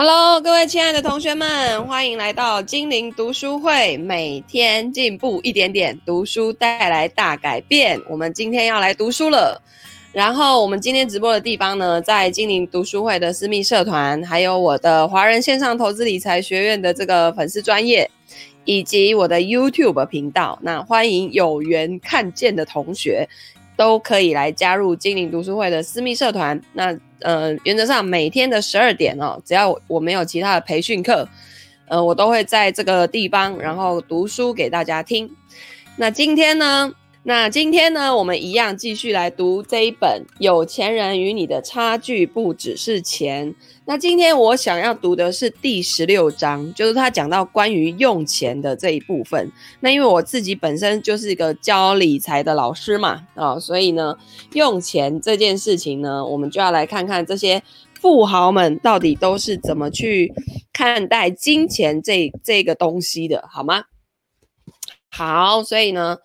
Hello，各位亲爱的同学们，欢迎来到精灵读书会，每天进步一点点，读书带来大改变。我们今天要来读书了。然后我们今天直播的地方呢，在精灵读书会的私密社团，还有我的华人线上投资理财学院的这个粉丝专业，以及我的 YouTube 频道。那欢迎有缘看见的同学，都可以来加入精灵读书会的私密社团。那呃，原则上每天的十二点哦，只要我没有其他的培训课，呃，我都会在这个地方，然后读书给大家听。那今天呢？那今天呢，我们一样继续来读这一本《有钱人与你的差距不只是钱》。那今天我想要读的是第十六章，就是他讲到关于用钱的这一部分。那因为我自己本身就是一个教理财的老师嘛，啊、所以呢，用钱这件事情呢，我们就要来看看这些富豪们到底都是怎么去看待金钱这这个东西的，好吗？好，所以呢。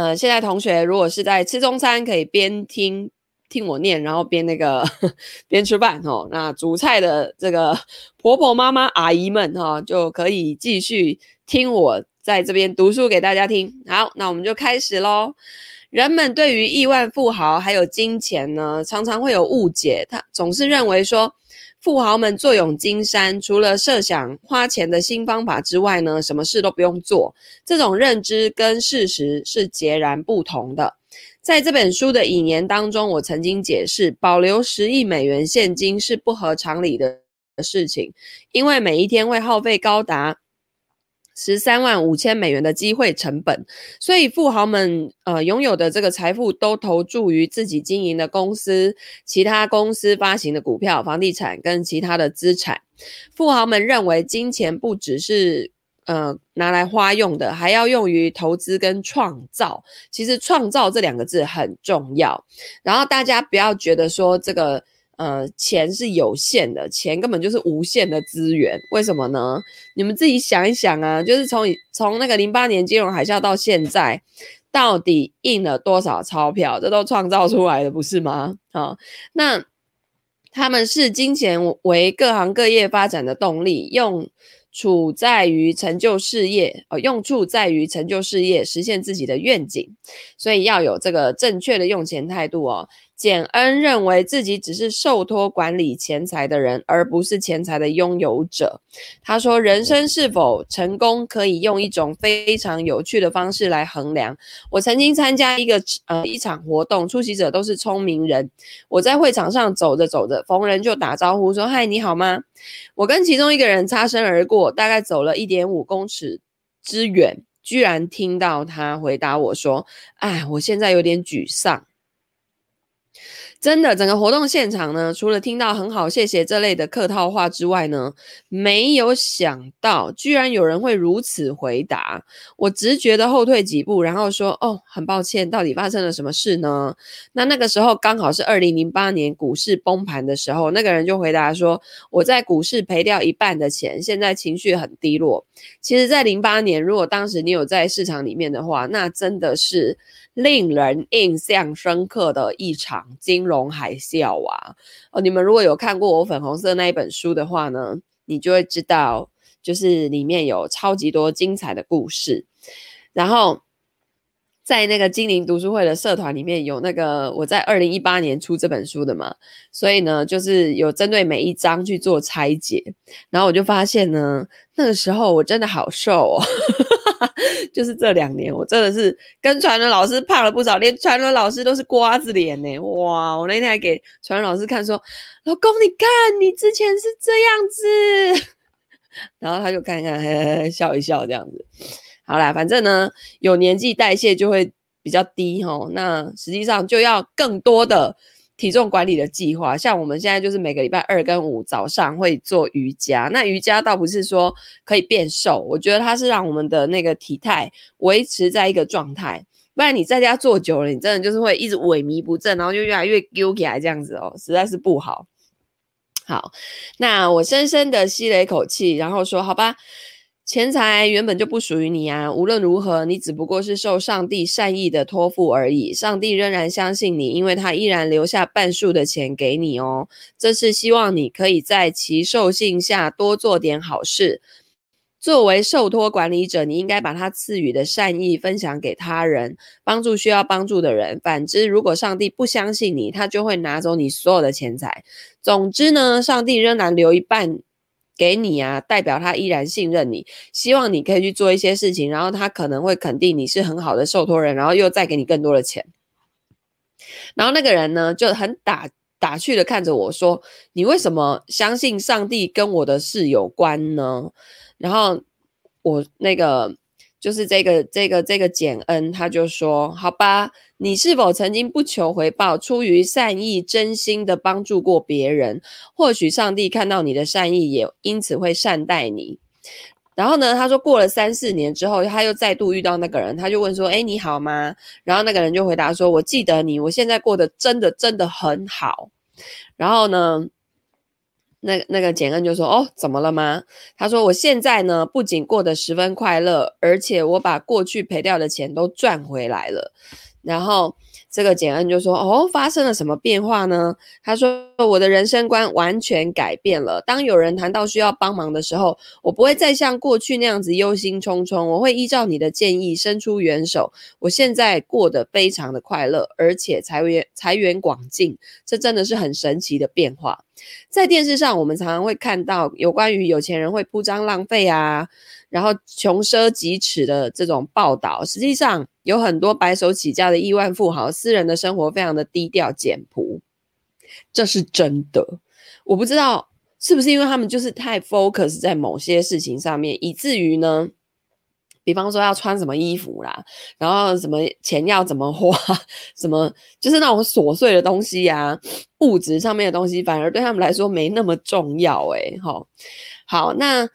呃，现在同学如果是在吃中餐，可以边听听我念，然后边那个 边吃饭哦。那煮菜的这个婆婆妈妈阿姨们哈、哦，就可以继续听我在这边读书给大家听。好，那我们就开始喽。人们对于亿万富豪还有金钱呢，常常会有误解，他总是认为说。富豪们坐拥金山，除了设想花钱的新方法之外呢，什么事都不用做。这种认知跟事实是截然不同的。在这本书的引言当中，我曾经解释，保留十亿美元现金是不合常理的事情，因为每一天会耗费高达。十三万五千美元的机会成本，所以富豪们呃拥有的这个财富都投注于自己经营的公司、其他公司发行的股票、房地产跟其他的资产。富豪们认为金钱不只是呃拿来花用的，还要用于投资跟创造。其实“创造”这两个字很重要。然后大家不要觉得说这个。呃，钱是有限的，钱根本就是无限的资源。为什么呢？你们自己想一想啊，就是从从那个零八年金融海啸到现在，到底印了多少钞票？这都创造出来的，不是吗？好，那他们视金钱为各行各业发展的动力，用处在于成就事业，呃，用处在于成就事业，实现自己的愿景。所以要有这个正确的用钱态度哦。简恩认为自己只是受托管理钱财的人，而不是钱财的拥有者。他说：“人生是否成功，可以用一种非常有趣的方式来衡量。我曾经参加一个呃一场活动，出席者都是聪明人。我在会场上走着走着，逢人就打招呼说：‘嗨，你好吗？’我跟其中一个人擦身而过，大概走了一点五公尺之远，居然听到他回答我说：‘哎，我现在有点沮丧。’”真的，整个活动现场呢，除了听到很好、谢谢这类的客套话之外呢，没有想到居然有人会如此回答。我直觉的后退几步，然后说：“哦，很抱歉，到底发生了什么事呢？”那那个时候刚好是二零零八年股市崩盘的时候，那个人就回答说：“我在股市赔掉一半的钱，现在情绪很低落。”其实，在零八年，如果当时你有在市场里面的话，那真的是。令人印象深刻的一场金融海啸啊！哦，你们如果有看过我粉红色那一本书的话呢，你就会知道，就是里面有超级多精彩的故事。然后在那个精灵读书会的社团里面有那个我在二零一八年出这本书的嘛，所以呢，就是有针对每一章去做拆解。然后我就发现呢，那个时候我真的好瘦哦。就是这两年，我真的是跟传伦老师胖了不少，连传伦老师都是瓜子脸呢。哇！我那天还给传伦老师看，说：“老公，你看，你之前是这样子。”然后他就看看，嘿嘿，笑一笑，这样子。好啦，反正呢，有年纪代谢就会比较低齁。那实际上就要更多的。体重管理的计划，像我们现在就是每个礼拜二跟五早上会做瑜伽。那瑜伽倒不是说可以变瘦，我觉得它是让我们的那个体态维持在一个状态。不然你在家坐久了，你真的就是会一直萎靡不振，然后就越来越丢起来这样子哦，实在是不好。好，那我深深的吸了一口气，然后说：“好吧。”钱财原本就不属于你啊！无论如何，你只不过是受上帝善意的托付而已。上帝仍然相信你，因为他依然留下半数的钱给你哦。这是希望你可以在其受性下多做点好事。作为受托管理者，你应该把他赐予的善意分享给他人，帮助需要帮助的人。反之，如果上帝不相信你，他就会拿走你所有的钱财。总之呢，上帝仍然留一半。给你啊，代表他依然信任你，希望你可以去做一些事情，然后他可能会肯定你是很好的受托人，然后又再给你更多的钱。然后那个人呢，就很打打趣的看着我说：“你为什么相信上帝跟我的事有关呢？”然后我那个。就是这个这个这个简恩，他就说：“好吧，你是否曾经不求回报，出于善意、真心的帮助过别人？或许上帝看到你的善意，也因此会善待你。”然后呢，他说过了三四年之后，他又再度遇到那个人，他就问说：“诶，你好吗？”然后那个人就回答说：“我记得你，我现在过得真的真的很好。”然后呢，那那个简恩就说：“哦，怎么了吗？”他说：“我现在呢，不仅过得十分快乐，而且我把过去赔掉的钱都赚回来了。”然后。这个简恩就说：“哦，发生了什么变化呢？”他说：“我的人生观完全改变了。当有人谈到需要帮忙的时候，我不会再像过去那样子忧心忡忡，我会依照你的建议伸出援手。我现在过得非常的快乐，而且财源财源广进，这真的是很神奇的变化。在电视上，我们常常会看到有关于有钱人会铺张浪费啊。”然后穷奢极侈的这种报道，实际上有很多白手起家的亿万富豪，私人的生活非常的低调简朴，这是真的。我不知道是不是因为他们就是太 focus 在某些事情上面，以至于呢，比方说要穿什么衣服啦，然后什么钱要怎么花，什么就是那种琐碎的东西呀、物质上面的东西，反而对他们来说没那么重要。诶，好，好，那。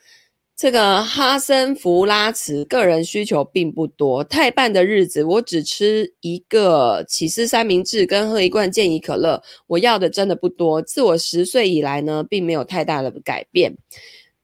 这个哈森弗拉茨个人需求并不多。太半的日子，我只吃一个起司三明治跟喝一罐健怡可乐。我要的真的不多。自我十岁以来呢，并没有太大的改变。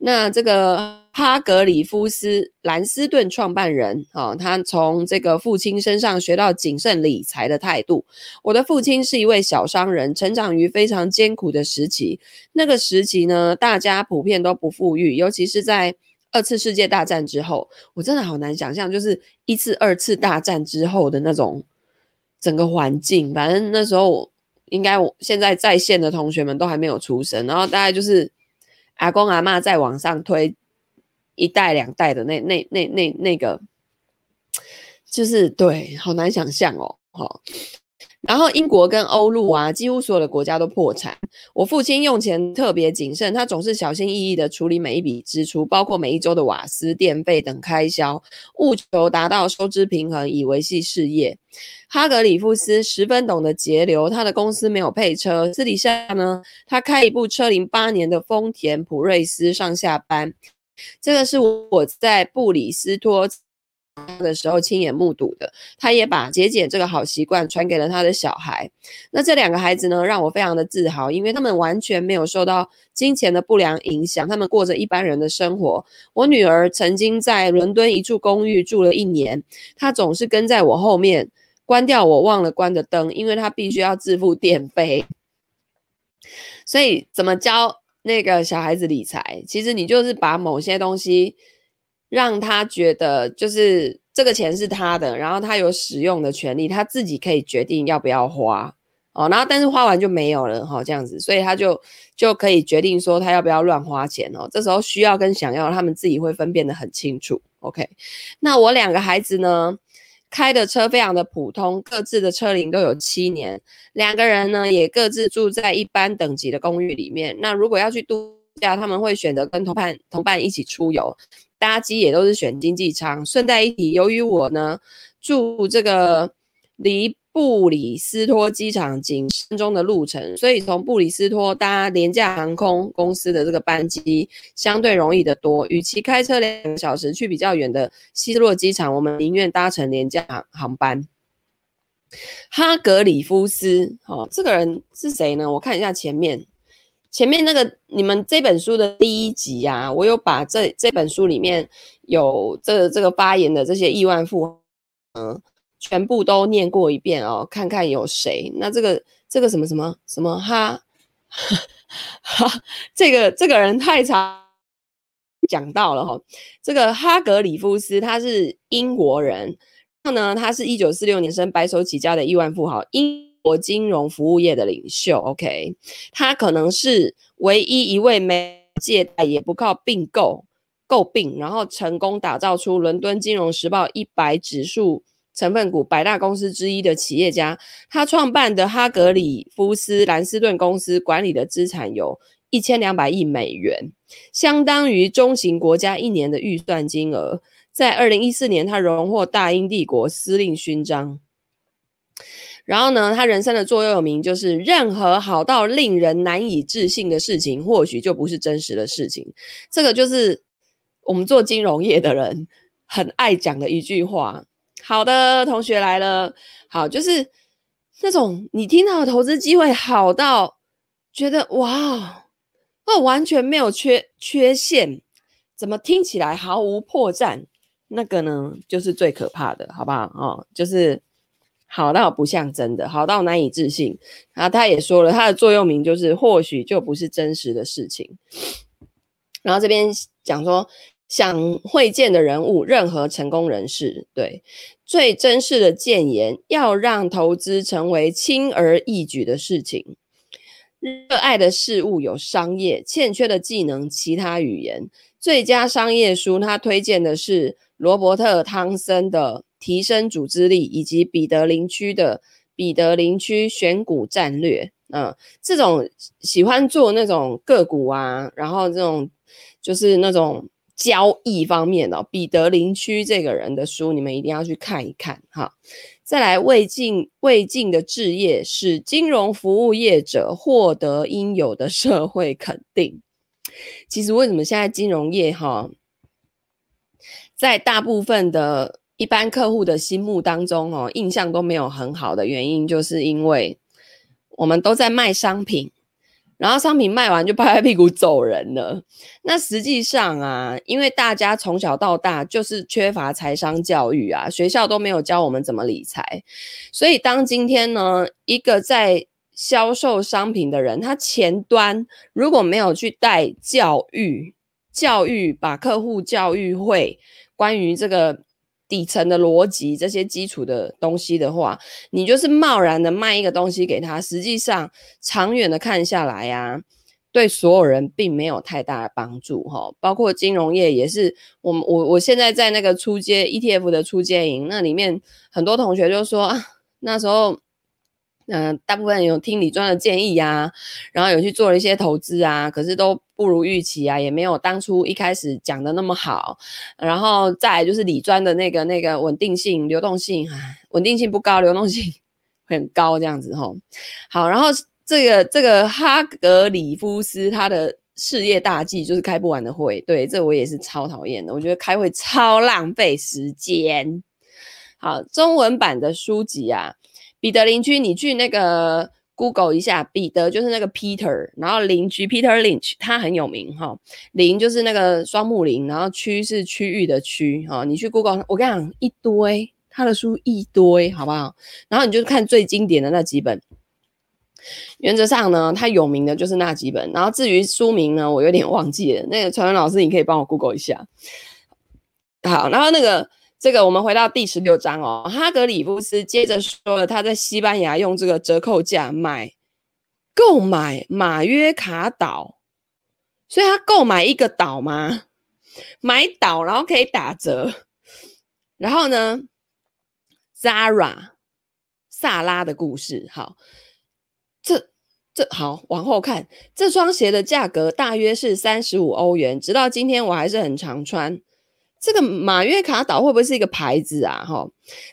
那这个哈格里夫斯兰斯顿创办人啊、哦，他从这个父亲身上学到谨慎理财的态度。我的父亲是一位小商人，成长于非常艰苦的时期。那个时期呢，大家普遍都不富裕，尤其是在。二次世界大战之后，我真的好难想象，就是一次、二次大战之后的那种整个环境。反正那时候，应该我现在在线的同学们都还没有出生，然后大概就是阿公阿妈再往上推一代两代的那那那那那个，就是对，好难想象哦，好。然后英国跟欧陆啊，几乎所有的国家都破产。我父亲用钱特别谨慎，他总是小心翼翼地处理每一笔支出，包括每一周的瓦斯、电费等开销，务求达到收支平衡，以维系事业。哈格里夫斯十分懂得节流，他的公司没有配车，私底下呢，他开一部车龄八年的丰田普锐斯上下班。这个是我在布里斯托。的时候亲眼目睹的，他也把节俭这个好习惯传给了他的小孩。那这两个孩子呢，让我非常的自豪，因为他们完全没有受到金钱的不良影响，他们过着一般人的生活。我女儿曾经在伦敦一处公寓住了一年，她总是跟在我后面，关掉我忘了关的灯，因为她必须要自付电费。所以，怎么教那个小孩子理财？其实你就是把某些东西。让他觉得就是这个钱是他的，然后他有使用的权利，他自己可以决定要不要花哦。然后但是花完就没有了哈、哦，这样子，所以他就就可以决定说他要不要乱花钱哦。这时候需要跟想要，他们自己会分辨得很清楚。OK，那我两个孩子呢，开的车非常的普通，各自的车龄都有七年，两个人呢也各自住在一般等级的公寓里面。那如果要去度假，他们会选择跟同伴同伴一起出游。搭机也都是选经济舱。顺带一提，由于我呢住这个离布里斯托机场仅十分钟的路程，所以从布里斯托搭廉价航空公司的这个班机相对容易得多。与其开车两个小时去比较远的希斯洛机场，我们宁愿搭乘廉价航航班。哈格里夫斯，哦，这个人是谁呢？我看一下前面。前面那个你们这本书的第一集啊，我有把这这本书里面有这这个发言的这些亿万富，嗯，全部都念过一遍哦，看看有谁。那这个这个什么什么什么哈，哈，这个这个人太长，讲到了哈、这个哈格里夫斯他是英国人，然后呢，他是一九四六年生，白手起家的亿万富豪，英。国金融服务业的领袖，OK，他可能是唯一一位没借贷也不靠并购购并，然后成功打造出伦敦金融时报一百指数成分股百大公司之一的企业家。他创办的哈格里夫斯兰斯顿公司管理的资产有一千两百亿美元，相当于中型国家一年的预算金额。在二零一四年，他荣获大英帝国司令勋章。然后呢，他人生的座右铭就是：任何好到令人难以置信的事情，或许就不是真实的事情。这个就是我们做金融业的人很爱讲的一句话。好的，同学来了，好，就是那种你听到的投资机会好到觉得哇，哦，完全没有缺缺陷，怎么听起来毫无破绽？那个呢，就是最可怕的，好不好？哦，就是。好到不像真的，好到难以置信。然后他也说了，他的座右铭就是“或许就不是真实的事情”。然后这边讲说，想会见的人物，任何成功人士，对，最真实的谏言，要让投资成为轻而易举的事情。热爱的事物有商业，欠缺的技能其他语言。最佳商业书，他推荐的是罗伯特汤森的。提升组织力，以及彼得林区的彼得林区选股战略，嗯、呃，这种喜欢做那种个股啊，然后这种就是那种交易方面的、哦、彼得林区这个人的书，你们一定要去看一看哈。再来，魏晋魏晋的置业使金融服务业者获得应有的社会肯定。其实为什么现在金融业哈，在大部分的一般客户的心目当中，哦，印象都没有很好的原因，就是因为我们都在卖商品，然后商品卖完就拍拍屁股走人了。那实际上啊，因为大家从小到大就是缺乏财商教育啊，学校都没有教我们怎么理财，所以当今天呢，一个在销售商品的人，他前端如果没有去带教育，教育把客户教育会关于这个。底层的逻辑，这些基础的东西的话，你就是贸然的卖一个东西给他，实际上长远的看下来呀、啊，对所有人并没有太大的帮助哈。包括金融业也是，我我我现在在那个出街 ETF 的出街营，那里面很多同学就说啊，那时候。嗯、大部分有听李专的建议呀、啊，然后有去做了一些投资啊，可是都不如预期啊，也没有当初一开始讲的那么好。然后再来就是李专的那个那个稳定性、流动性，稳定性不高，流动性 很高，这样子吼。好，然后这个这个哈格里夫斯他的事业大忌就是开不完的会，对，这我也是超讨厌的，我觉得开会超浪费时间。好，中文版的书籍啊。彼得林区，你去那个 Google 一下，彼得就是那个 Peter，然后邻居 Peter Lynch，他很有名哈。林就是那个双木林，然后区是区域的区哈。你去 Google，我跟你讲一堆他的书一堆，好不好？然后你就看最经典的那几本。原则上呢，他有名的就是那几本。然后至于书名呢，我有点忘记了。那个传文老师，你可以帮我 Google 一下。好，然后那个。这个我们回到第十六章哦，哈格里夫斯接着说了他在西班牙用这个折扣价买购买马约卡岛，所以他购买一个岛吗？买岛然后可以打折，然后呢，Zara 萨拉的故事，好，这这好往后看，这双鞋的价格大约是三十五欧元，直到今天我还是很常穿。这个马约卡岛会不会是一个牌子啊？哈，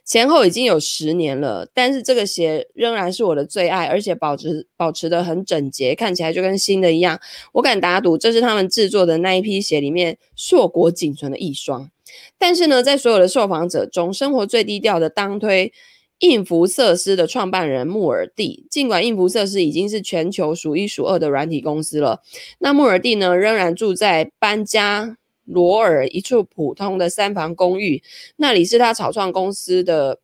前后已经有十年了，但是这个鞋仍然是我的最爱，而且保持保持得很整洁，看起来就跟新的一样。我敢打赌，这是他们制作的那一批鞋里面硕果仅存的一双。但是呢，在所有的受访者中，生活最低调的当推应福瑟斯的创办人穆尔蒂，尽管应福瑟斯已经是全球数一数二的软体公司了，那穆尔蒂呢，仍然住在搬家罗尔一处普通的三房公寓，那里是他草创公司的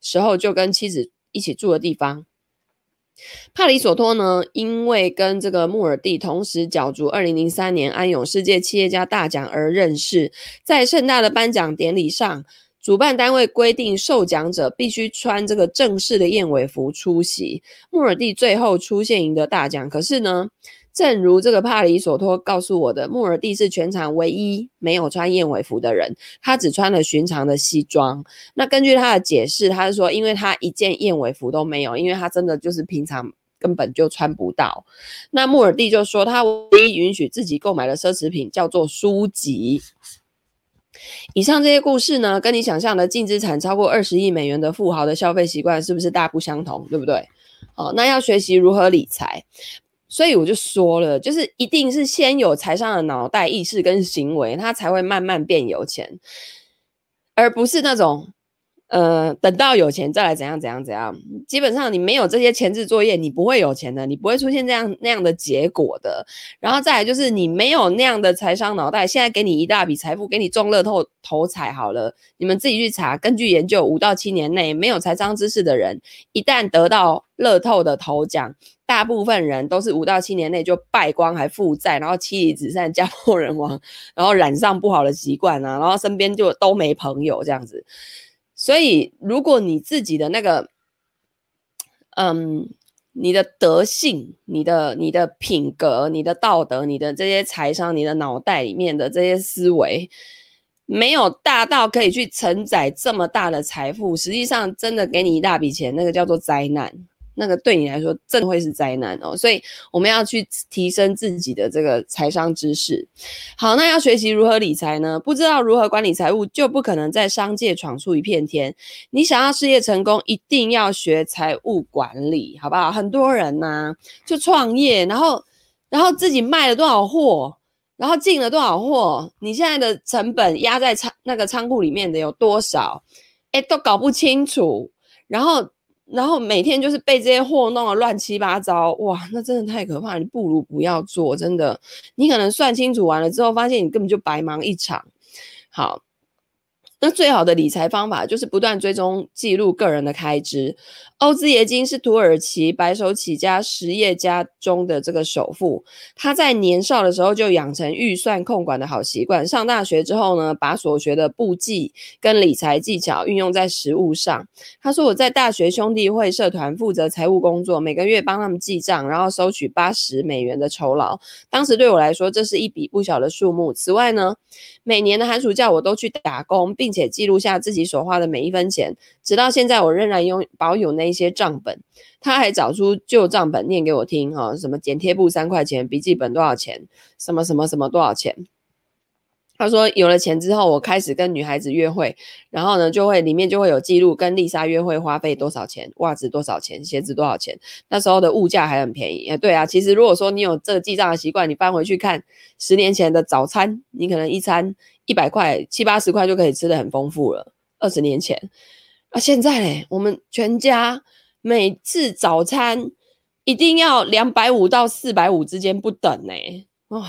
时候就跟妻子一起住的地方。帕里索托呢，因为跟这个穆尔蒂同时角逐二零零三年安永世界企业家大奖而认识，在盛大的颁奖典礼上。主办单位规定，受奖者必须穿这个正式的燕尾服出席。穆尔蒂最后出现赢得大奖，可是呢，正如这个帕里索托告诉我的，穆尔蒂是全场唯一没有穿燕尾服的人，他只穿了寻常的西装。那根据他的解释，他是说，因为他一件燕尾服都没有，因为他真的就是平常根本就穿不到。那穆尔蒂就说，他唯一允许自己购买的奢侈品叫做书籍。以上这些故事呢，跟你想象的净资产超过二十亿美元的富豪的消费习惯是不是大不相同？对不对？哦，那要学习如何理财，所以我就说了，就是一定是先有财商的脑袋意识跟行为，他才会慢慢变有钱，而不是那种。呃，等到有钱再来怎样怎样怎样，基本上你没有这些前置作业，你不会有钱的，你不会出现这样那样的结果的。然后再来就是你没有那样的财商脑袋，现在给你一大笔财富，给你中乐透头彩好了，你们自己去查。根据研究，五到七年内没有财商知识的人，一旦得到乐透的头奖，大部分人都是五到七年内就败光，还负债，然后妻离子散，家破人亡，然后染上不好的习惯啊，然后身边就都没朋友这样子。所以，如果你自己的那个，嗯，你的德性、你的、你的品格、你的道德、你的这些财商、你的脑袋里面的这些思维，没有大到可以去承载这么大的财富，实际上真的给你一大笔钱，那个叫做灾难。那个对你来说真会是灾难哦，所以我们要去提升自己的这个财商知识。好，那要学习如何理财呢？不知道如何管理财务，就不可能在商界闯出一片天。你想要事业成功，一定要学财务管理，好不好？很多人呢、就创业，然后然后自己卖了多少货，然后进了多少货，你现在的成本压在仓那个仓库里面的有多少？诶，都搞不清楚，然后。然后每天就是被这些货弄得乱七八糟，哇，那真的太可怕！你不如不要做，真的。你可能算清楚完了之后，发现你根本就白忙一场。好。那最好的理财方法就是不断追踪记录个人的开支。欧兹耶金是土耳其白手起家实业家中的这个首富，他在年少的时候就养成预算控管的好习惯。上大学之后呢，把所学的簿记跟理财技巧运用在实务上。他说：“我在大学兄弟会社团负责财务工作，每个月帮他们记账，然后收取八十美元的酬劳。当时对我来说，这是一笔不小的数目。此外呢，每年的寒暑假我都去打工，并且记录下自己所花的每一分钱，直到现在我仍然拥保有那一些账本。他还找出旧账本念给我听，哈，什么剪贴簿三块钱，笔记本多少钱，什么什么什么多少钱。他说有了钱之后，我开始跟女孩子约会，然后呢，就会里面就会有记录，跟丽莎约会花费多少钱，袜子多少钱，鞋子多少钱。那时候的物价还很便宜，对啊，其实如果说你有这个记账的习惯，你翻回去看十年前的早餐，你可能一餐。一百块七八十块就可以吃得很丰富了。二十年前，啊，现在嘞，我们全家每次早餐一定要两百五到四百五之间不等呢。啊、哦，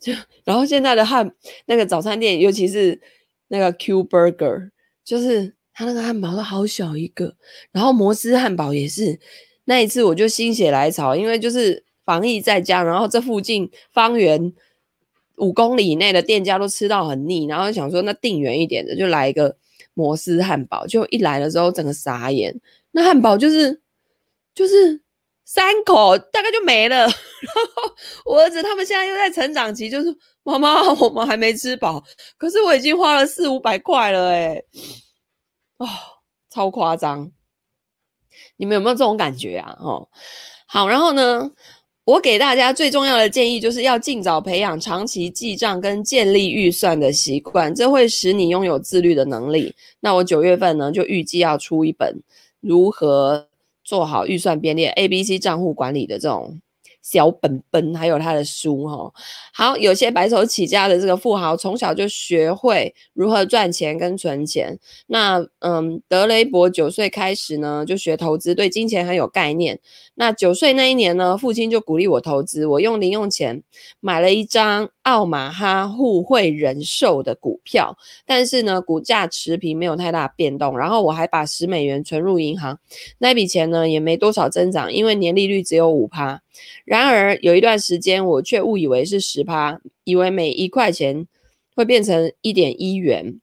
就然后现在的汉那个早餐店，尤其是那个 Q Burger，就是他那个汉堡都好小一个，然后摩斯汉堡也是。那一次我就心血来潮，因为就是防疫在家，然后这附近方圆。五公里以内的店家都吃到很腻，然后想说那定远一点的就来一个摩斯汉堡，就一来的时候整个傻眼，那汉堡就是就是三口大概就没了。我儿子他们现在又在成长期，就是妈妈我们还没吃饱，可是我已经花了四五百块了诶，哦，超夸张！你们有没有这种感觉啊？哦，好，然后呢？我给大家最重要的建议，就是要尽早培养长期记账跟建立预算的习惯，这会使你拥有自律的能力。那我九月份呢，就预计要出一本如何做好预算编列、ABC 账户管理的这种小本本，还有他的书哈。好，有些白手起家的这个富豪，从小就学会如何赚钱跟存钱。那嗯，德雷伯九岁开始呢，就学投资，对金钱很有概念。那九岁那一年呢，父亲就鼓励我投资，我用零用钱买了一张奥马哈互惠人寿的股票，但是呢，股价持平，没有太大变动。然后我还把十美元存入银行，那笔钱呢也没多少增长，因为年利率只有五趴。然而有一段时间，我却误以为是十趴，以为每一块钱会变成一点一元。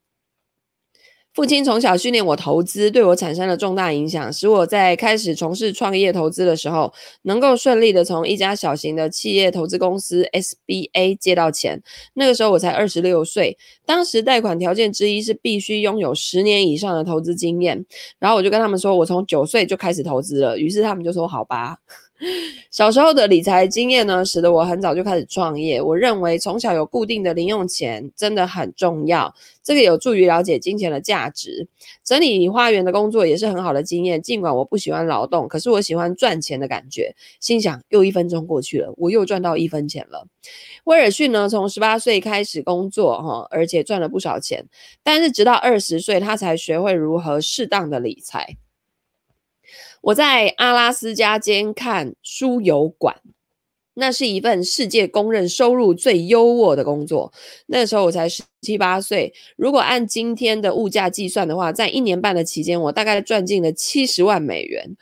父亲从小训练我投资，对我产生了重大影响，使我在开始从事创业投资的时候，能够顺利的从一家小型的企业投资公司 SBA 借到钱。那个时候我才二十六岁，当时贷款条件之一是必须拥有十年以上的投资经验。然后我就跟他们说，我从九岁就开始投资了。于是他们就说：“好吧。” 小时候的理财经验呢，使得我很早就开始创业。我认为从小有固定的零用钱真的很重要，这个有助于了解金钱的价值。整理花园的工作也是很好的经验。尽管我不喜欢劳动，可是我喜欢赚钱的感觉。心想，又一分钟过去了，我又赚到一分钱了。威尔逊呢，从十八岁开始工作，哈，而且赚了不少钱。但是直到二十岁，他才学会如何适当的理财。我在阿拉斯加监看输油管，那是一份世界公认收入最优渥的工作。那时候我才十七八岁，如果按今天的物价计算的话，在一年半的期间，我大概赚进了七十万美元。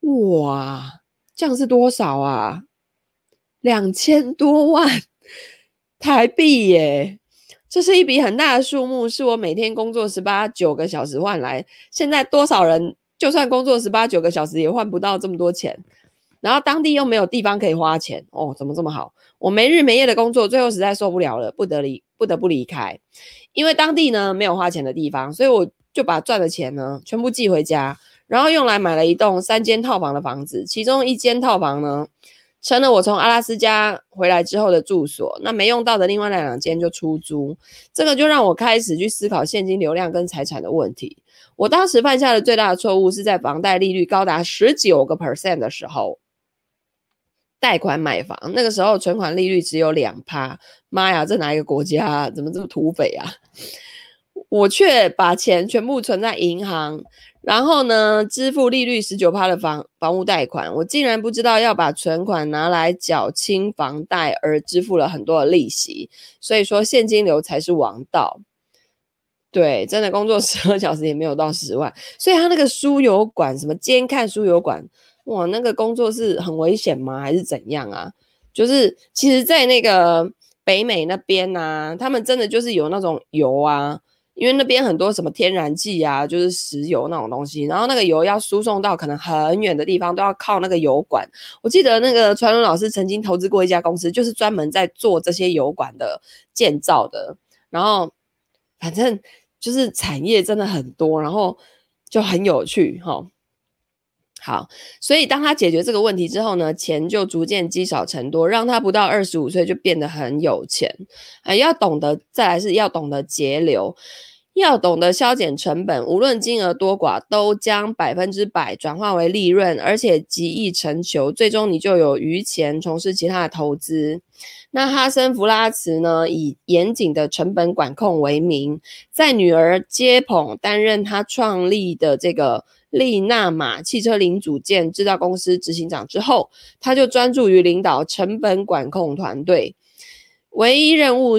哇，这样是多少啊？两千多万台币耶！这是一笔很大的数目，是我每天工作十八九个小时换来。现在多少人？就算工作十八九个小时，也换不到这么多钱。然后当地又没有地方可以花钱哦，怎么这么好？我没日没夜的工作，最后实在受不了了，不得离不得不离开。因为当地呢没有花钱的地方，所以我就把赚的钱呢全部寄回家，然后用来买了一栋三间套房的房子。其中一间套房呢成了我从阿拉斯加回来之后的住所。那没用到的另外那两间就出租。这个就让我开始去思考现金流量跟财产的问题。我当时犯下的最大的错误是在房贷利率高达十九个 percent 的时候贷款买房。那个时候存款利率只有两趴，妈呀，这哪一个国家？怎么这么土匪啊？我却把钱全部存在银行，然后呢，支付利率十九趴的房房屋贷款。我竟然不知道要把存款拿来缴清房贷，而支付了很多的利息。所以说现金流才是王道。对，真的工作十二小时也没有到十万，所以他那个输油管什么监看输油管，哇，那个工作是很危险吗？还是怎样啊？就是其实，在那个北美那边呐、他们真的就是有那种油啊，因为那边很多什么天然气啊，就是石油那种东西，然后那个油要输送到可能很远的地方，都要靠那个油管。我记得那个传伦老师曾经投资过一家公司，就是专门在做这些油管的建造的，然后。反正就是产业真的很多，然后就很有趣哈。好，所以当他解决这个问题之后呢，钱就逐渐积少成多，让他不到二十五岁就变得很有钱。哎，要懂得，再来是要懂得节流。要懂得削减成本，无论金额多寡，都将百分之百转化为利润，而且极易成球，最终你就有余钱从事其他的投资。那哈森弗拉茨呢，以严谨的成本管控为名，在女儿接捧担任他创立的这个利纳玛汽车零组件制造公司执行长之后，他就专注于领导成本管控团队，唯一任务。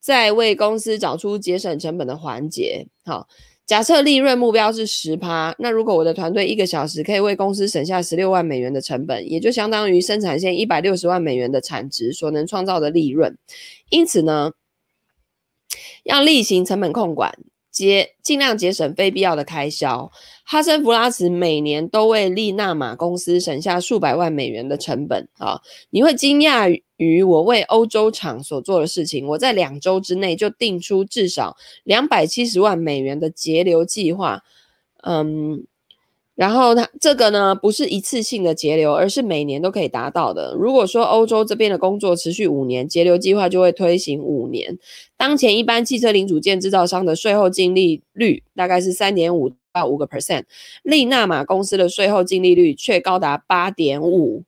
在为公司找出节省成本的环节。好，假设利润目标是十趴，那如果我的团队一个小时可以为公司省下十六万美元的成本，也就相当于生产线一百六十万美元的产值所能创造的利润。因此呢，要例行成本控管。节尽量节省非必要的开销。哈森弗拉茨每年都为利纳马公司省下数百万美元的成本啊！你会惊讶于我为欧洲厂所做的事情。我在两周之内就定出至少两百七十万美元的节流计划。嗯。然后它这个呢，不是一次性的节流，而是每年都可以达到的。如果说欧洲这边的工作持续五年，节流计划就会推行五年。当前一般汽车零组件制造商的税后净利率大概是三点五到五个 percent，利纳玛公司的税后净利率却高达八点五。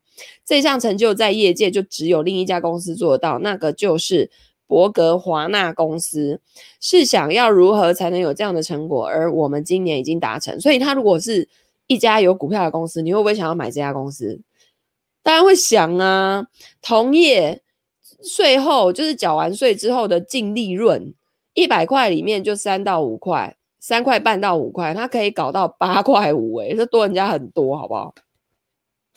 这项成就在业界就只有另一家公司做到，那个就是伯格华纳公司。试想要如何才能有这样的成果？而我们今年已经达成。所以，他如果是一家有股票的公司，你会不会想要买这家公司？当然会想啊。同业税后就是缴完税之后的净利润，一百块里面就三到五块。三块半到五块，它可以搞到八块五，诶，这多人家很多，好不好？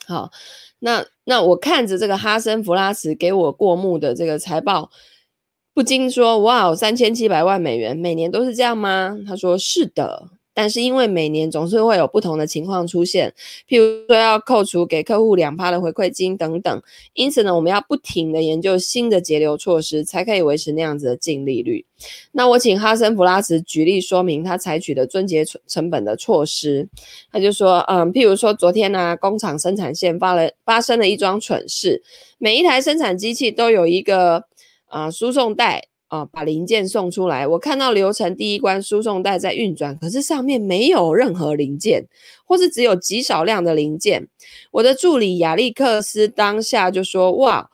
好，那那我看着这个哈森弗拉茨给我过目的这个财报，不禁说：哇，三千七百万美元，每年都是这样吗？他说是的。但是因为每年总是会有不同的情况出现，譬如说要扣除给客户两趴的回馈金等等，因此呢，我们要不停的研究新的节流措施，才可以维持那样子的净利率。那我请哈森弗拉茨举例说明他采取的撙节成本的措施。他就说，嗯，譬如说昨天呢、工厂生产线发了发生了一桩蠢事，每一台生产机器都有一个啊输送带。啊，把零件送出来。我看到流程第一关输送带在运转，可是上面没有任何零件，或是只有极少量的零件。我的助理亚历克斯当下就说：“哇，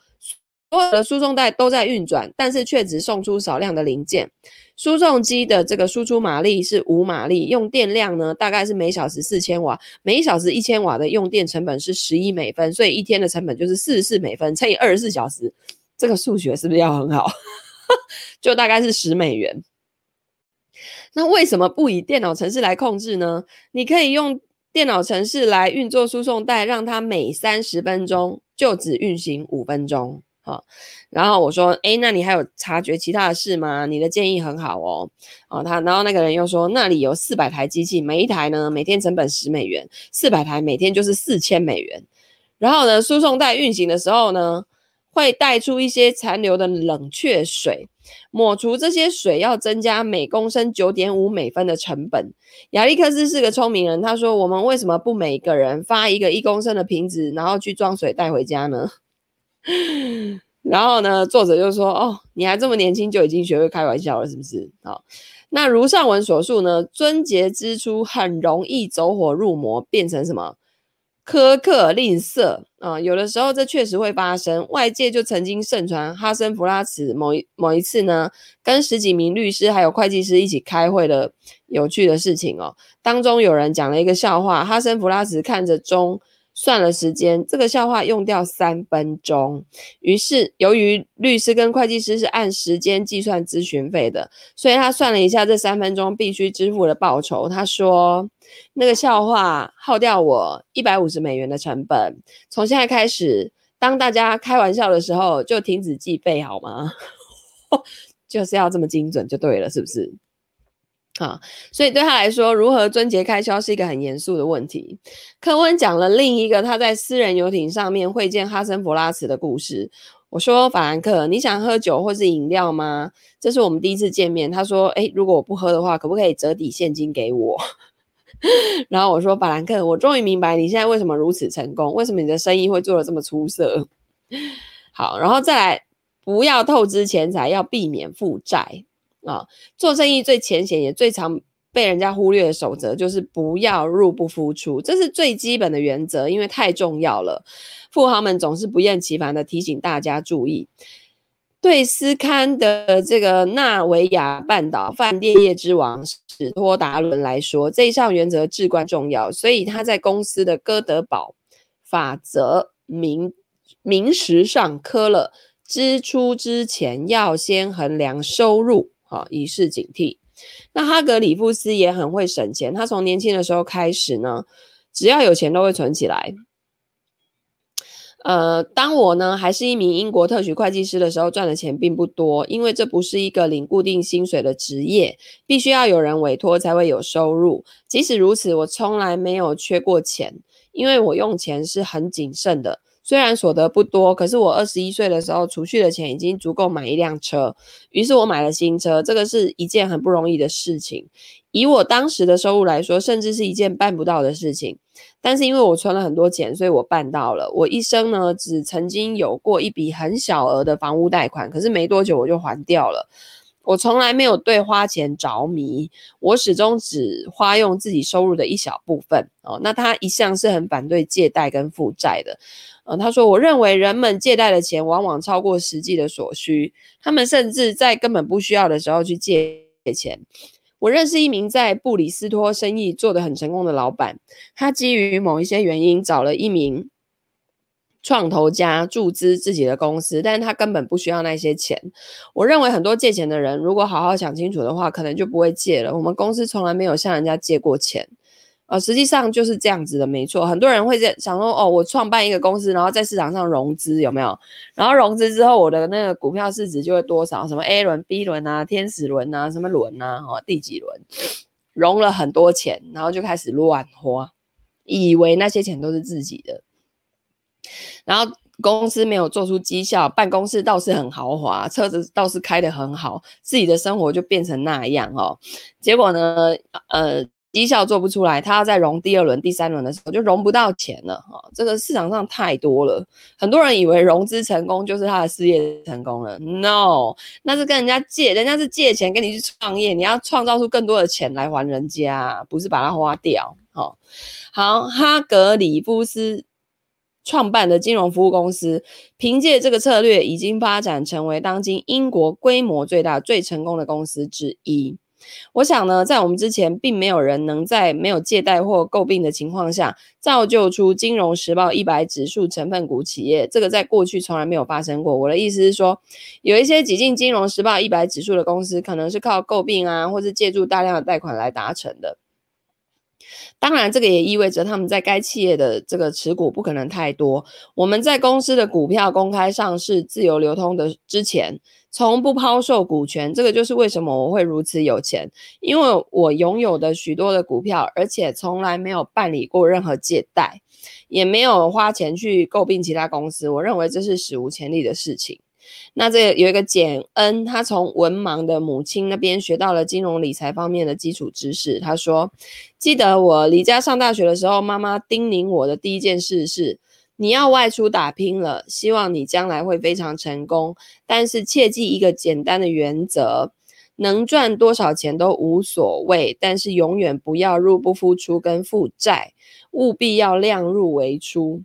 所有的输送带都在运转，但是却只送出少量的零件。输送机的这个输出马力是五马力，用电量呢大概是每小时四千瓦，每小时一千瓦的用电成本是十一美分，所以一天的成本就是四十四美分乘以二十四小时，这个数学是不是要很好？”就大概是十美元。那为什么不以电脑程式来控制呢？你可以用电脑程式来运作输送带，让它每三十分钟就只运行五分钟。好，然后我说，诶，那你还有察觉其他的事吗？你的建议很好哦。哦，他，然后那个人又说，那里有四百台机器，每一台呢每天成本十美元，四百台每天就是四千美元。然后呢，输送带运行的时候呢，会带出一些残留的冷却水，抹除这些水要增加每公升九点五美分的成本。亚历克斯是个聪明人，他说：“我们为什么不每个人发一个一公升的瓶子，然后去装水带回家呢？” 然后呢，作者就说：“哦，你还这么年轻就已经学会开玩笑了，是不是？”好，那如上文所述呢，撙节支出很容易走火入魔，变成什么？苛刻吝啬啊，有的时候这确实会发生。外界就曾经盛传哈森弗拉茨某一某一次呢，跟十几名律师还有会计师一起开会的有趣的事情哦。当中有人讲了一个笑话，哈森弗拉茨看着钟。算了时间，这个笑话用掉三分钟。于是，由于律师跟会计师是按时间计算咨询费的，所以他算了一下这三分钟必须支付的报酬。他说：“那个笑话耗掉我一百五十美元的成本。从现在开始，当大家开玩笑的时候，就停止计费好吗？就是要这么精准就对了，是不是？”啊，所以对他来说，如何撙节开销是一个很严肃的问题。柯温讲了另一个他在私人游艇上面会见哈森弗拉茨的故事。我说：“法兰克，你想喝酒或是饮料吗？这是我们第一次见面。”他说：“诶，如果我不喝的话，可不可以折抵现金给我？” 然后我说：“法兰克，我终于明白你现在为什么如此成功，为什么你的生意会做得这么出色。”好，然后再来，不要透支钱财，要避免负债。啊，做生意最浅显也最常被人家忽略的守则就是不要入不敷出，这是最基本的原则，因为太重要了。富豪们总是不厌其烦的提醒大家注意。对斯堪的这个纳维亚半岛饭店业之王史托达伦来说，这一项原则至关重要，所以他在公司的哥德堡法则名名实上刻了：支出之前要先衡量收入。好，以示警惕。那哈格里夫斯也很会省钱，他从年轻的时候开始呢，只要有钱都会存起来。呃，当我呢还是一名英国特许会计师的时候，赚的钱并不多，因为这不是一个领固定薪水的职业，必须要有人委托才会有收入。即使如此，我从来没有缺过钱，因为我用钱是很谨慎的。虽然所得不多，可是我二十一岁的时候储蓄的钱已经足够买一辆车，于是我买了新车。这个是一件很不容易的事情，以我当时的收入来说，甚至是一件办不到的事情。但是因为我存了很多钱，所以我办到了。我一生呢，只曾经有过一笔很小额的房屋贷款，可是没多久我就还掉了。我从来没有对花钱着迷，我始终只花用自己收入的一小部分哦。那他一向是很反对借贷跟负债的，嗯、他说，我认为人们借贷的钱往往超过实际的所需，他们甚至在根本不需要的时候去借钱。我认识一名在布里斯托生意做得很成功的老板，他基于某一些原因找了一名。创投家注资自己的公司，但是他根本不需要那些钱。我认为很多借钱的人，如果好好想清楚的话，可能就不会借了。我们公司从来没有向人家借过钱，呃，实际上就是这样子的，没错。很多人会在想说，哦，我创办一个公司，然后在市场上融资，有没有？然后融资之后，我的那个股票市值就会多少？什么 A 轮、B 轮啊，天使轮啊，什么轮啊，哦，第几轮？融了很多钱，然后就开始乱花，以为那些钱都是自己的。然后公司没有做出绩效，办公室倒是很豪华，车子倒是开得很好，自己的生活就变成那样哦。结果呢，呃，绩效做不出来，他要再融第二轮、第三轮的时候就融不到钱了哈、哦。这个市场上太多了，很多人以为融资成功就是他的事业成功了，no，那是跟人家借，人家是借钱跟你去创业，你要创造出更多的钱来还人家，不是把它花掉。哦、好，哈格里夫斯。创办的金融服务公司，凭借这个策略，已经发展成为当今英国规模最大、最成功的公司之一。我想呢，在我们之前，并没有人能在没有借贷或诟病的情况下，造就出《金融时报》一百指数成分股企业。这个在过去从来没有发生过。我的意思是说，有一些挤进《金融时报》一百指数的公司，可能是靠诟病啊，或是借助大量的贷款来达成的。当然，这个也意味着他们在该企业的这个持股不可能太多。我们在公司的股票公开上市、自由流通的之前，从不抛售股权。这个就是为什么我会如此有钱，因为我拥有的许多的股票，而且从来没有办理过任何借贷，也没有花钱去诟病其他公司。我认为这是史无前例的事情。那这有一个简恩，他从文盲的母亲那边学到了金融理财方面的基础知识。他说：“记得我离家上大学的时候，妈妈叮咛我的第一件事是：你要外出打拼了，希望你将来会非常成功。但是切记一个简单的原则：能赚多少钱都无所谓，但是永远不要入不敷出跟负债，务必要量入为出。”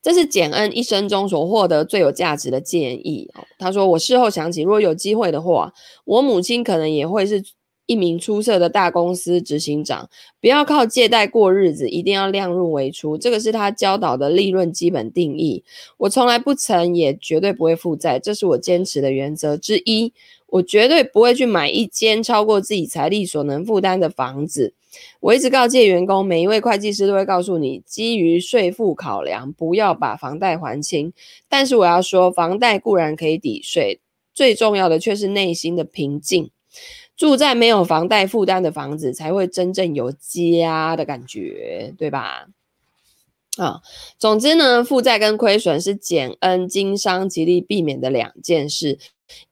这是简恩一生中所获得最有价值的建议。他说：“我事后想起，如果有机会的话，我母亲可能也会是一名出色的大公司执行长。不要靠借贷过日子，一定要量入为出。这个是他教导的利润基本定义。我从来不曾，也绝对不会负债，这是我坚持的原则之一。我绝对不会去买一间超过自己财力所能负担的房子。”我一直告诫员工，每一位会计师都会告诉你，基于税负考量，不要把房贷还清。但是我要说，房贷固然可以抵税，最重要的却是内心的平静。住在没有房贷负担的房子，才会真正有家的感觉，对吧？啊，总之呢，负债跟亏损是简恩经商极力避免的两件事。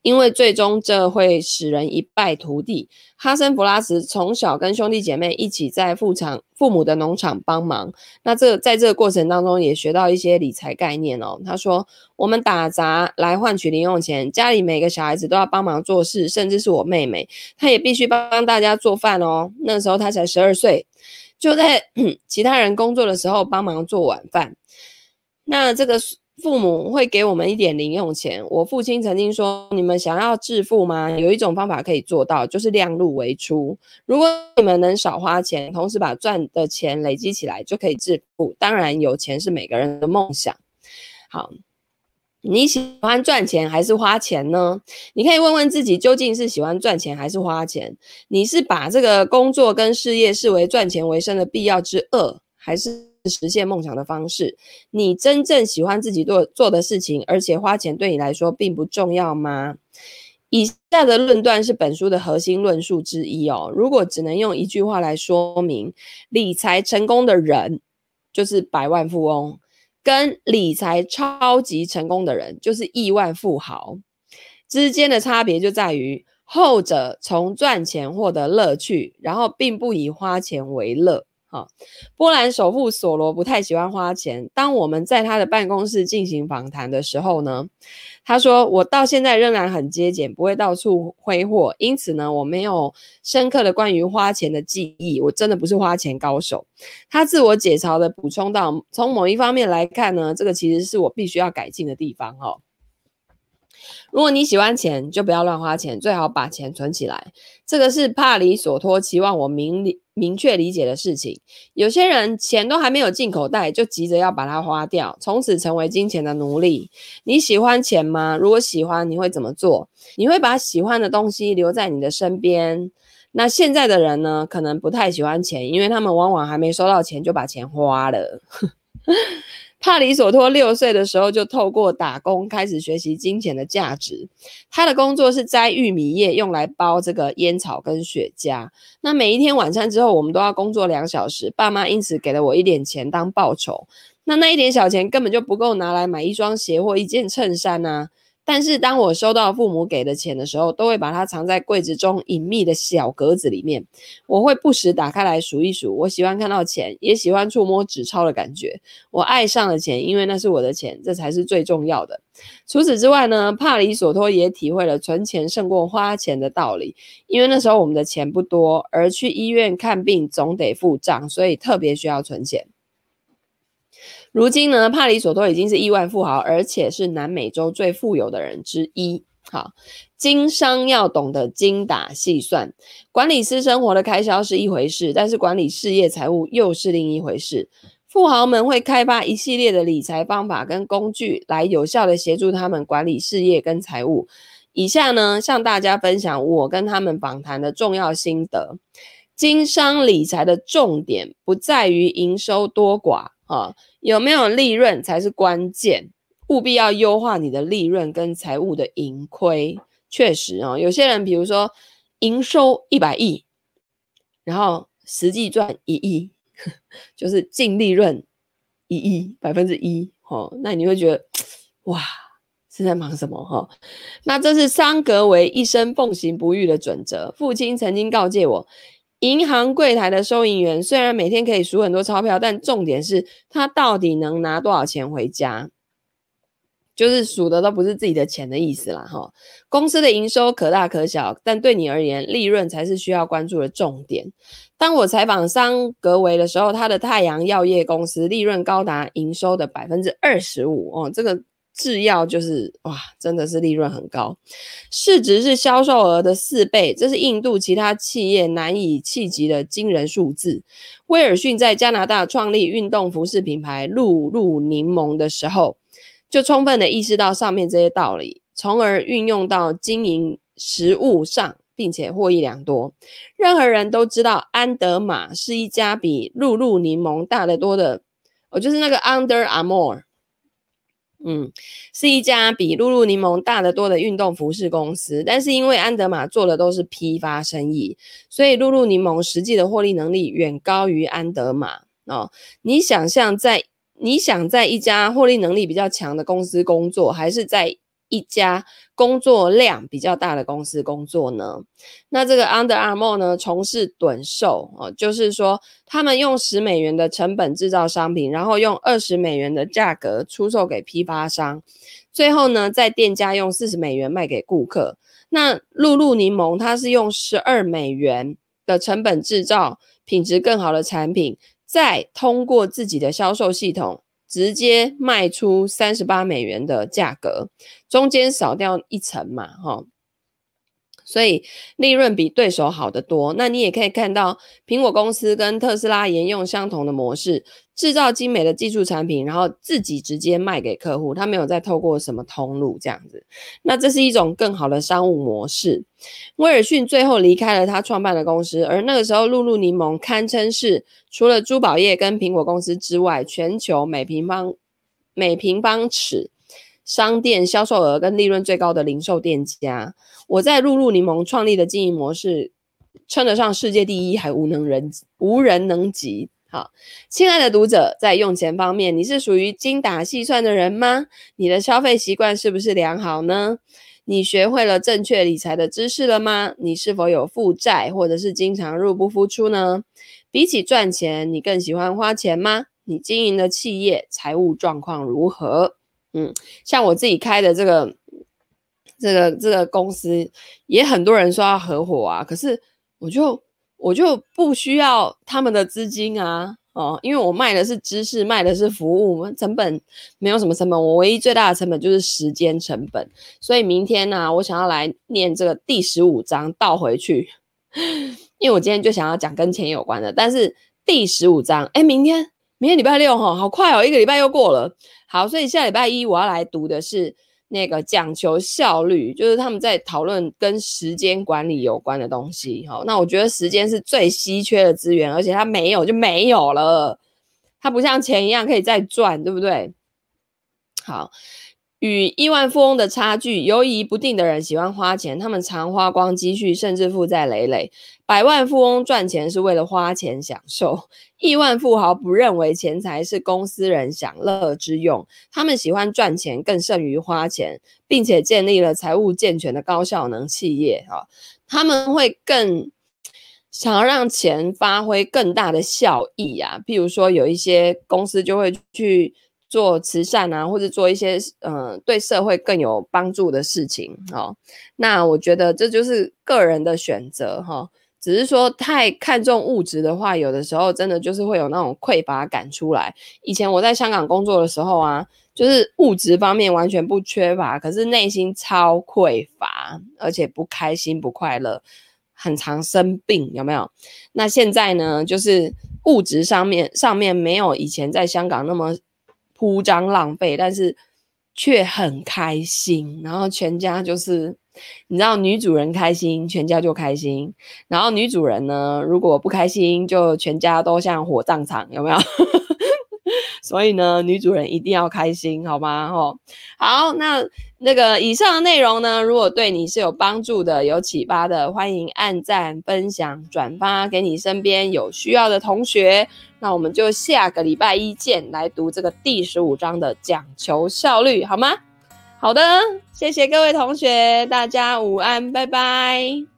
因为最终这会使人一败涂地。哈森弗拉斯从小跟兄弟姐妹一起在父厂父母的农场帮忙，那这在这个过程当中也学到一些理财概念哦。他说：“我们打杂来换取零用钱，家里每个小孩子都要帮忙做事，甚至是我妹妹，她也必须帮大家做饭哦。那时候她才十二岁，就在 其他人工作的时候帮忙做晚饭。那这个。”父母会给我们一点零用钱。我父亲曾经说：“你们想要致富吗？有一种方法可以做到，就是量入为出。如果你们能少花钱，同时把赚的钱累积起来，就可以致富。当然，有钱是每个人的梦想。好，你喜欢赚钱还是花钱呢？你可以问问自己，究竟是喜欢赚钱还是花钱？你是把这个工作跟事业视为赚钱为生的必要之恶，还是？实现梦想的方式，你真正喜欢自己做做的事情，而且花钱对你来说并不重要吗？以下的论断是本书的核心论述之一哦。如果只能用一句话来说明，理财成功的人就是百万富翁，跟理财超级成功的人就是亿万富豪之间的差别就在于，后者从赚钱获得乐趣，然后并不以花钱为乐。好，波兰首富索罗不太喜欢花钱。当我们在他的办公室进行访谈的时候呢，他说：“我到现在仍然很节俭，不会到处挥霍。因此呢，我没有深刻的关于花钱的记忆。我真的不是花钱高手。”他自我解嘲的补充道：“从某一方面来看呢，这个其实是我必须要改进的地方。”哈。如果你喜欢钱，就不要乱花钱，最好把钱存起来。这个是帕里索托期望我明理明确理解的事情。有些人钱都还没有进口袋，就急着要把它花掉，从此成为金钱的奴隶。你喜欢钱吗？如果喜欢，你会怎么做？你会把喜欢的东西留在你的身边。那现在的人呢，可能不太喜欢钱，因为他们往往还没收到钱就把钱花了。帕里索托六岁的时候就透过打工开始学习金钱的价值。他的工作是摘玉米叶，用来包这个烟草跟雪茄。那每一天晚餐之后，我们都要工作两小时，爸妈因此给了我一点钱当报酬。那那一点小钱根本就不够拿来买一双鞋或一件衬衫啊。但是当我收到父母给的钱的时候，都会把它藏在柜子中隐秘的小格子里面。我会不时打开来数一数。我喜欢看到钱，也喜欢触摸纸钞的感觉。我爱上了钱，因为那是我的钱，这才是最重要的。除此之外呢，帕里索托也体会了存钱胜过花钱的道理。因为那时候我们的钱不多，而去医院看病总得付账，所以特别需要存钱。如今呢，帕里索托已经是亿万富豪，而且是南美洲最富有的人之一。好，经商要懂得精打细算，管理私生活的开销是一回事，但是管理事业财务又是另一回事。富豪们会开发一系列的理财方法跟工具，来有效的协助他们管理事业跟财务。以下呢，向大家分享我跟他们访谈的重要心得。经商理财的重点不在于营收多寡。啊，有没有利润才是关键，务必要优化你的利润跟财务的盈亏。确实啊，有些人比如说营收一百亿，然后实际赚一亿，就是净利润一亿百分之一，哦，那你会觉得哇，是在忙什么哈？那这是桑格维一生奉行不渝的准则。父亲曾经告诫我。银行柜台的收银员虽然每天可以数很多钞票，但重点是他到底能拿多少钱回家，就是数的都不是自己的钱的意思啦。哈，公司的营收可大可小，但对你而言，利润才是需要关注的重点。当我采访桑格维的时候，他的太阳药业公司利润高达营收的百分之二十五哦，这个。制药就是哇，真的是利润很高，市值是销售额的四倍，这是印度其他企业难以企及的惊人数字。威尔逊在加拿大创立运动服饰品牌露露柠檬的时候，就充分的意识到上面这些道理，从而运用到经营实务上，并且获益良多。任何人都知道，安德玛是一家比露露柠檬大得多的，哦，就是那个 Under Armour。嗯，是一家比露露柠檬大得多的运动服饰公司，但是因为安德玛做的都是批发生意，所以露露柠檬实际的获利能力远高于安德玛哦。你想象在你想在一家获利能力比较强的公司工作，还是在一家工作量比较大的公司工作呢？那这个 Under Armour 呢，从事短售哦，就是说他们用十美元的成本制造商品，然后用二十美元的价格出售给批发商，最后呢，在店家用四十美元卖给顾客。那露露柠檬它是用十二美元的成本制造品质更好的产品，再通过自己的销售系统。直接卖出三十八美元的价格，中间少掉一层嘛，哈，所以利润比对手好得多。那你也可以看到，苹果公司跟特斯拉沿用相同的模式。制造精美的技术产品，然后自己直接卖给客户，他没有再透过什么通路这样子。那这是一种更好的商务模式。威尔逊最后离开了他创办的公司，而那个时候，露露柠檬堪称是除了珠宝业跟苹果公司之外，全球每平方每平方尺商店销售额跟利润最高的零售店家。我在露露柠檬创立的经营模式，称得上世界第一，还无能人无人能及。好，亲爱的读者，在用钱方面，你是属于精打细算的人吗？你的消费习惯是不是良好呢？你学会了正确理财的知识了吗？你是否有负债，或者是经常入不敷出呢？比起赚钱，你更喜欢花钱吗？你经营的企业财务状况如何？嗯，像我自己开的这个这个这个公司，也很多人说要合伙啊，可是我就我就不需要他们的资金啊。哦，因为我卖的是知识，卖的是服务，成本没有什么成本，我唯一最大的成本就是时间成本。所以明天呢、我想要来念这个第十五章，倒回去，因为我今天就想要讲跟钱有关的。但是第十五章，哎，明天，明天礼拜六哈，好快哦，一个礼拜又过了。好，所以下礼拜一我要来读的是。那个讲求效率，就是他们在讨论跟时间管理有关的东西。好，那我觉得时间是最稀缺的资源，而且它没有就没有了，它不像钱一样可以再赚，对不对？好。与亿万富翁的差距，犹疑不定的人喜欢花钱，他们常花光积蓄，甚至负债累累。百万富翁赚钱是为了花钱享受，亿万富豪不认为钱财是公司人享乐之用，他们喜欢赚钱更胜于花钱，并且建立了财务健全的高效能企业。哈，他们会更想要让钱发挥更大的效益啊，譬如说有一些公司就会去。做慈善啊，或者做一些嗯、对社会更有帮助的事情哦。那我觉得这就是个人的选择哈、只是说太看重物质的话，有的时候真的就是会有那种匮乏感出来。以前我在香港工作的时候啊，就是物质方面完全不缺乏，可是内心超匮乏，而且不开心不快乐，很常生病，有没有？那现在呢，就是物质上面上面没有以前在香港那么。铺张浪费，但是却很开心。然后全家就是，你知道，女主人开心，全家就开心。然后女主人呢，如果不开心，就全家都像火葬场，有没有？所以呢，女主人一定要开心，好吗？吼，好，那那个以上的内容呢，如果对你是有帮助的、有启发的，欢迎按赞、分享、转发给你身边有需要的同学。那我们就下个礼拜一见，来读这个第十五章的讲求效率，好吗？好的，谢谢各位同学，大家午安，拜拜。